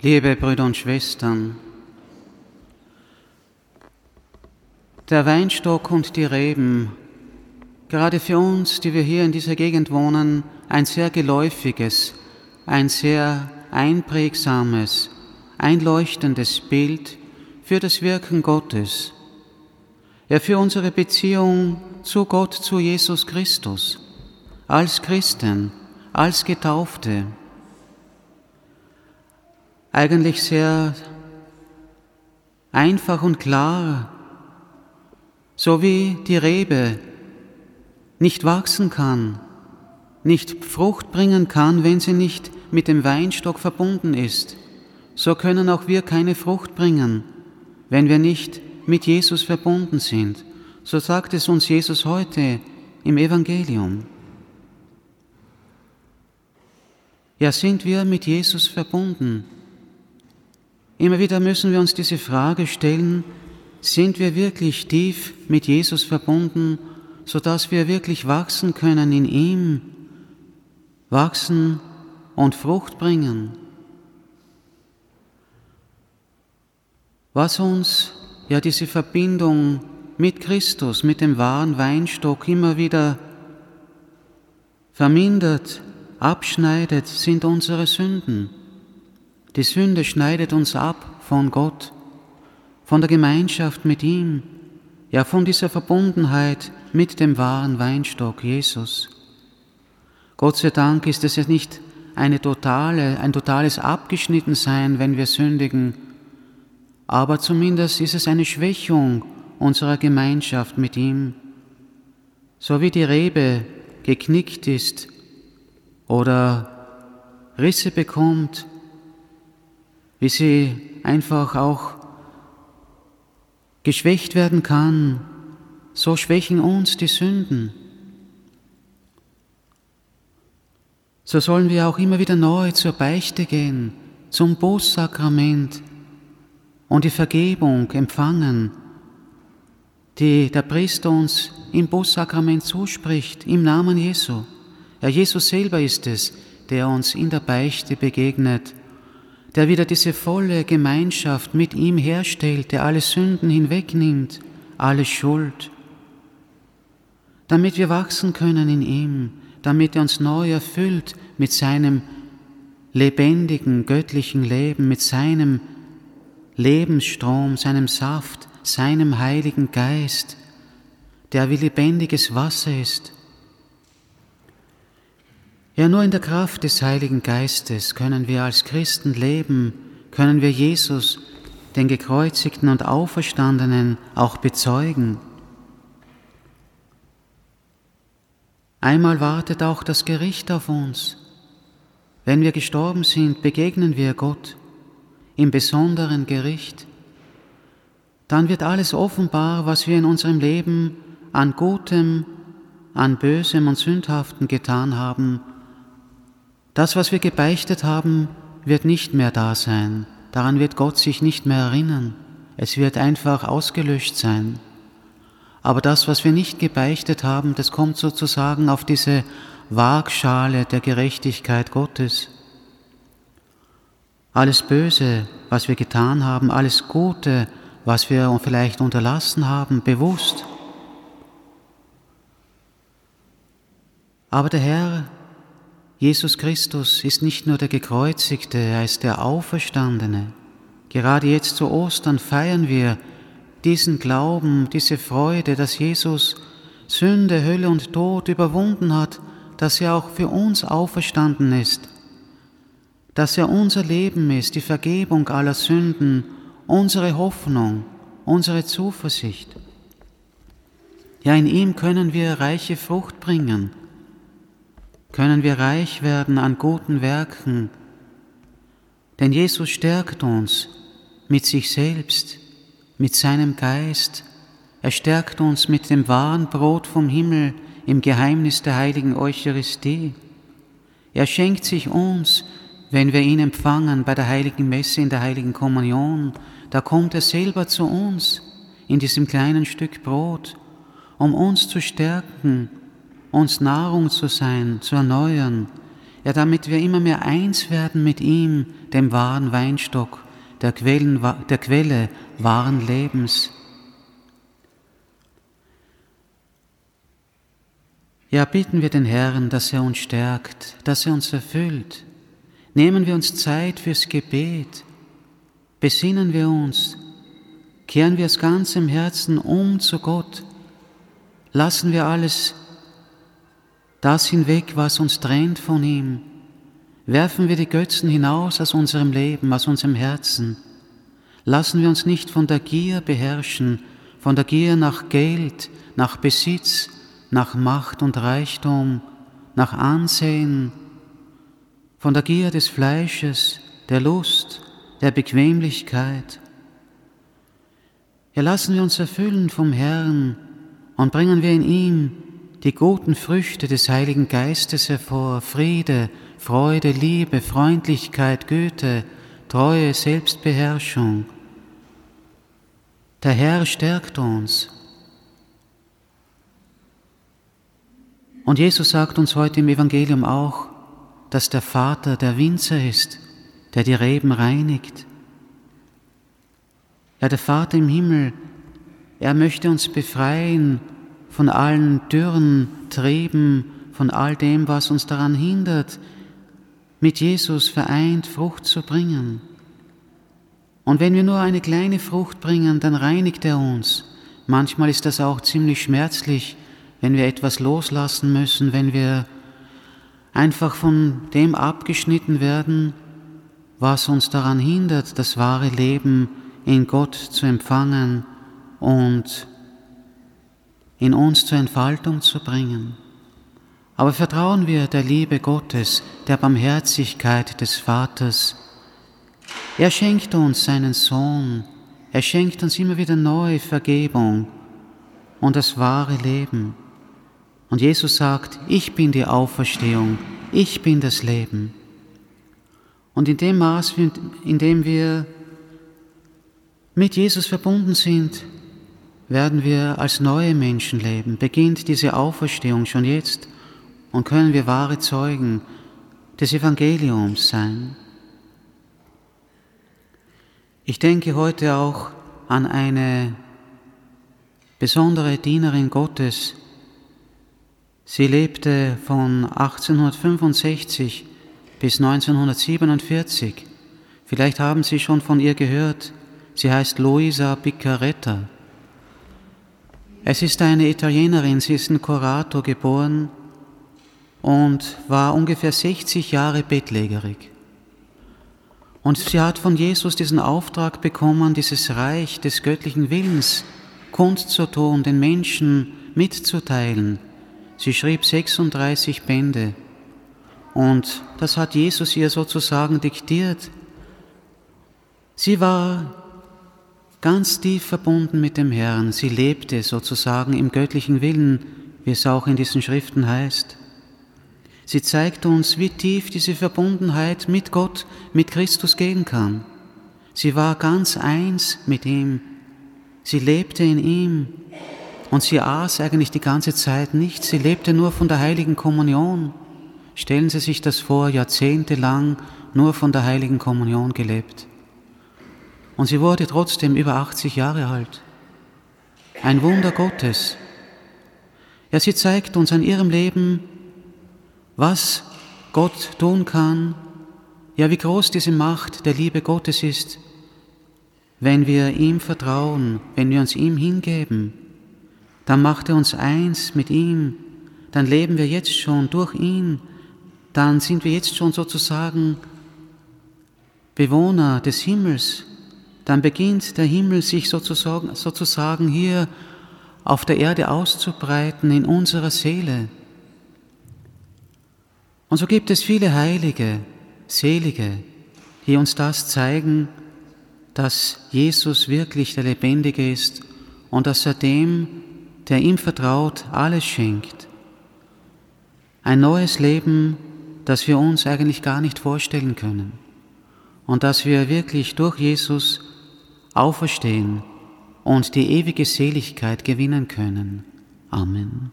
Liebe Brüder und Schwestern, der Weinstock und die Reben, gerade für uns, die wir hier in dieser Gegend wohnen, ein sehr geläufiges, ein sehr einprägsames, einleuchtendes Bild für das Wirken Gottes, ja für unsere Beziehung zu Gott, zu Jesus Christus, als Christen, als Getaufte. Eigentlich sehr einfach und klar, so wie die Rebe nicht wachsen kann, nicht Frucht bringen kann, wenn sie nicht mit dem Weinstock verbunden ist, so können auch wir keine Frucht bringen, wenn wir nicht mit Jesus verbunden sind. So sagt es uns Jesus heute im Evangelium. Ja, sind wir mit Jesus verbunden? Immer wieder müssen wir uns diese Frage stellen, sind wir wirklich tief mit Jesus verbunden, sodass wir wirklich wachsen können in ihm, wachsen und Frucht bringen? Was uns ja diese Verbindung mit Christus, mit dem wahren Weinstock immer wieder vermindert, abschneidet, sind unsere Sünden. Die Sünde schneidet uns ab von Gott, von der Gemeinschaft mit ihm, ja von dieser Verbundenheit mit dem wahren Weinstock Jesus. Gott sei Dank ist es ja nicht eine totale, ein totales Abgeschnittensein, wenn wir sündigen, aber zumindest ist es eine Schwächung unserer Gemeinschaft mit ihm. So wie die Rebe geknickt ist oder Risse bekommt, wie sie einfach auch geschwächt werden kann, so schwächen uns die Sünden. So sollen wir auch immer wieder neu zur Beichte gehen, zum Bußsakrament und die Vergebung empfangen, die der Priester uns im Bußsakrament zuspricht, im Namen Jesu. Ja, Jesus selber ist es, der uns in der Beichte begegnet, der wieder diese volle Gemeinschaft mit ihm herstellt, der alle Sünden hinwegnimmt, alle Schuld, damit wir wachsen können in ihm, damit er uns neu erfüllt mit seinem lebendigen, göttlichen Leben, mit seinem Lebensstrom, seinem Saft, seinem Heiligen Geist, der wie lebendiges Wasser ist, ja, nur in der Kraft des Heiligen Geistes können wir als Christen leben, können wir Jesus, den gekreuzigten und auferstandenen, auch bezeugen. Einmal wartet auch das Gericht auf uns. Wenn wir gestorben sind, begegnen wir Gott im besonderen Gericht. Dann wird alles offenbar, was wir in unserem Leben an Gutem, an Bösem und Sündhaften getan haben das, was wir gebeichtet haben, wird nicht mehr da sein. Daran wird Gott sich nicht mehr erinnern. Es wird einfach ausgelöscht sein. Aber das, was wir nicht gebeichtet haben, das kommt sozusagen auf diese Waagschale der Gerechtigkeit Gottes. Alles Böse, was wir getan haben, alles Gute, was wir vielleicht unterlassen haben, bewusst. Aber der Herr Jesus Christus ist nicht nur der Gekreuzigte, er ist der Auferstandene. Gerade jetzt zu Ostern feiern wir diesen Glauben, diese Freude, dass Jesus Sünde, Hölle und Tod überwunden hat, dass er auch für uns auferstanden ist, dass er unser Leben ist, die Vergebung aller Sünden, unsere Hoffnung, unsere Zuversicht. Ja, in ihm können wir reiche Frucht bringen, können wir reich werden an guten Werken, denn Jesus stärkt uns mit sich selbst, mit seinem Geist, er stärkt uns mit dem wahren Brot vom Himmel im Geheimnis der heiligen Eucharistie. Er schenkt sich uns, wenn wir ihn empfangen bei der heiligen Messe in der heiligen Kommunion, da kommt er selber zu uns in diesem kleinen Stück Brot, um uns zu stärken uns Nahrung zu sein, zu erneuern, ja damit wir immer mehr eins werden mit ihm, dem wahren Weinstock, der, Quellen, der Quelle wahren Lebens. Ja, bitten wir den Herrn, dass er uns stärkt, dass er uns erfüllt. Nehmen wir uns Zeit fürs Gebet. Besinnen wir uns. Kehren wir es ganz im Herzen um zu Gott. Lassen wir alles das hinweg, was uns trennt von ihm. Werfen wir die Götzen hinaus aus unserem Leben, aus unserem Herzen. Lassen wir uns nicht von der Gier beherrschen, von der Gier nach Geld, nach Besitz, nach Macht und Reichtum, nach Ansehen, von der Gier des Fleisches, der Lust, der Bequemlichkeit. Ja, lassen wir uns erfüllen vom Herrn und bringen wir in ihm die guten Früchte des Heiligen Geistes hervor, Friede, Freude, Liebe, Freundlichkeit, Güte, Treue, Selbstbeherrschung. Der Herr stärkt uns. Und Jesus sagt uns heute im Evangelium auch, dass der Vater der Winzer ist, der die Reben reinigt. Ja, der Vater im Himmel, er möchte uns befreien von allen dürren Trieben, von all dem, was uns daran hindert, mit Jesus vereint Frucht zu bringen. Und wenn wir nur eine kleine Frucht bringen, dann reinigt er uns. Manchmal ist das auch ziemlich schmerzlich, wenn wir etwas loslassen müssen, wenn wir einfach von dem abgeschnitten werden, was uns daran hindert, das wahre Leben in Gott zu empfangen und in uns zur Entfaltung zu bringen. Aber vertrauen wir der Liebe Gottes, der Barmherzigkeit des Vaters. Er schenkt uns seinen Sohn, er schenkt uns immer wieder neue Vergebung und das wahre Leben. Und Jesus sagt, ich bin die Auferstehung, ich bin das Leben. Und in dem Maß, in dem wir mit Jesus verbunden sind, werden wir als neue Menschen leben. Beginnt diese Auferstehung schon jetzt und können wir wahre Zeugen des Evangeliums sein. Ich denke heute auch an eine besondere Dienerin Gottes, Sie lebte von 1865 bis 1947. Vielleicht haben Sie schon von ihr gehört. Sie heißt Luisa Piccaretta. Es ist eine Italienerin, sie ist in Corato geboren und war ungefähr 60 Jahre bettlägerig. Und sie hat von Jesus diesen Auftrag bekommen, dieses Reich des göttlichen Willens kundzutun, den Menschen mitzuteilen, Sie schrieb 36 Bände und das hat Jesus ihr sozusagen diktiert. Sie war ganz tief verbunden mit dem Herrn. Sie lebte sozusagen im göttlichen Willen, wie es auch in diesen Schriften heißt. Sie zeigt uns, wie tief diese Verbundenheit mit Gott, mit Christus gehen kann. Sie war ganz eins mit ihm. Sie lebte in ihm. Und sie aß eigentlich die ganze Zeit nicht, sie lebte nur von der heiligen Kommunion. Stellen Sie sich das vor, jahrzehntelang nur von der heiligen Kommunion gelebt. Und sie wurde trotzdem über 80 Jahre alt. Ein Wunder Gottes. Ja, sie zeigt uns an ihrem Leben, was Gott tun kann, ja, wie groß diese Macht der Liebe Gottes ist, wenn wir ihm vertrauen, wenn wir uns ihm hingeben. Dann macht er uns eins mit ihm, dann leben wir jetzt schon durch ihn, dann sind wir jetzt schon sozusagen Bewohner des Himmels, dann beginnt der Himmel sich sozusagen, sozusagen hier auf der Erde auszubreiten in unserer Seele. Und so gibt es viele Heilige, Selige, die uns das zeigen, dass Jesus wirklich der Lebendige ist und dass er dem, der ihm vertraut, alles schenkt. Ein neues Leben, das wir uns eigentlich gar nicht vorstellen können und dass wir wirklich durch Jesus auferstehen und die ewige Seligkeit gewinnen können. Amen.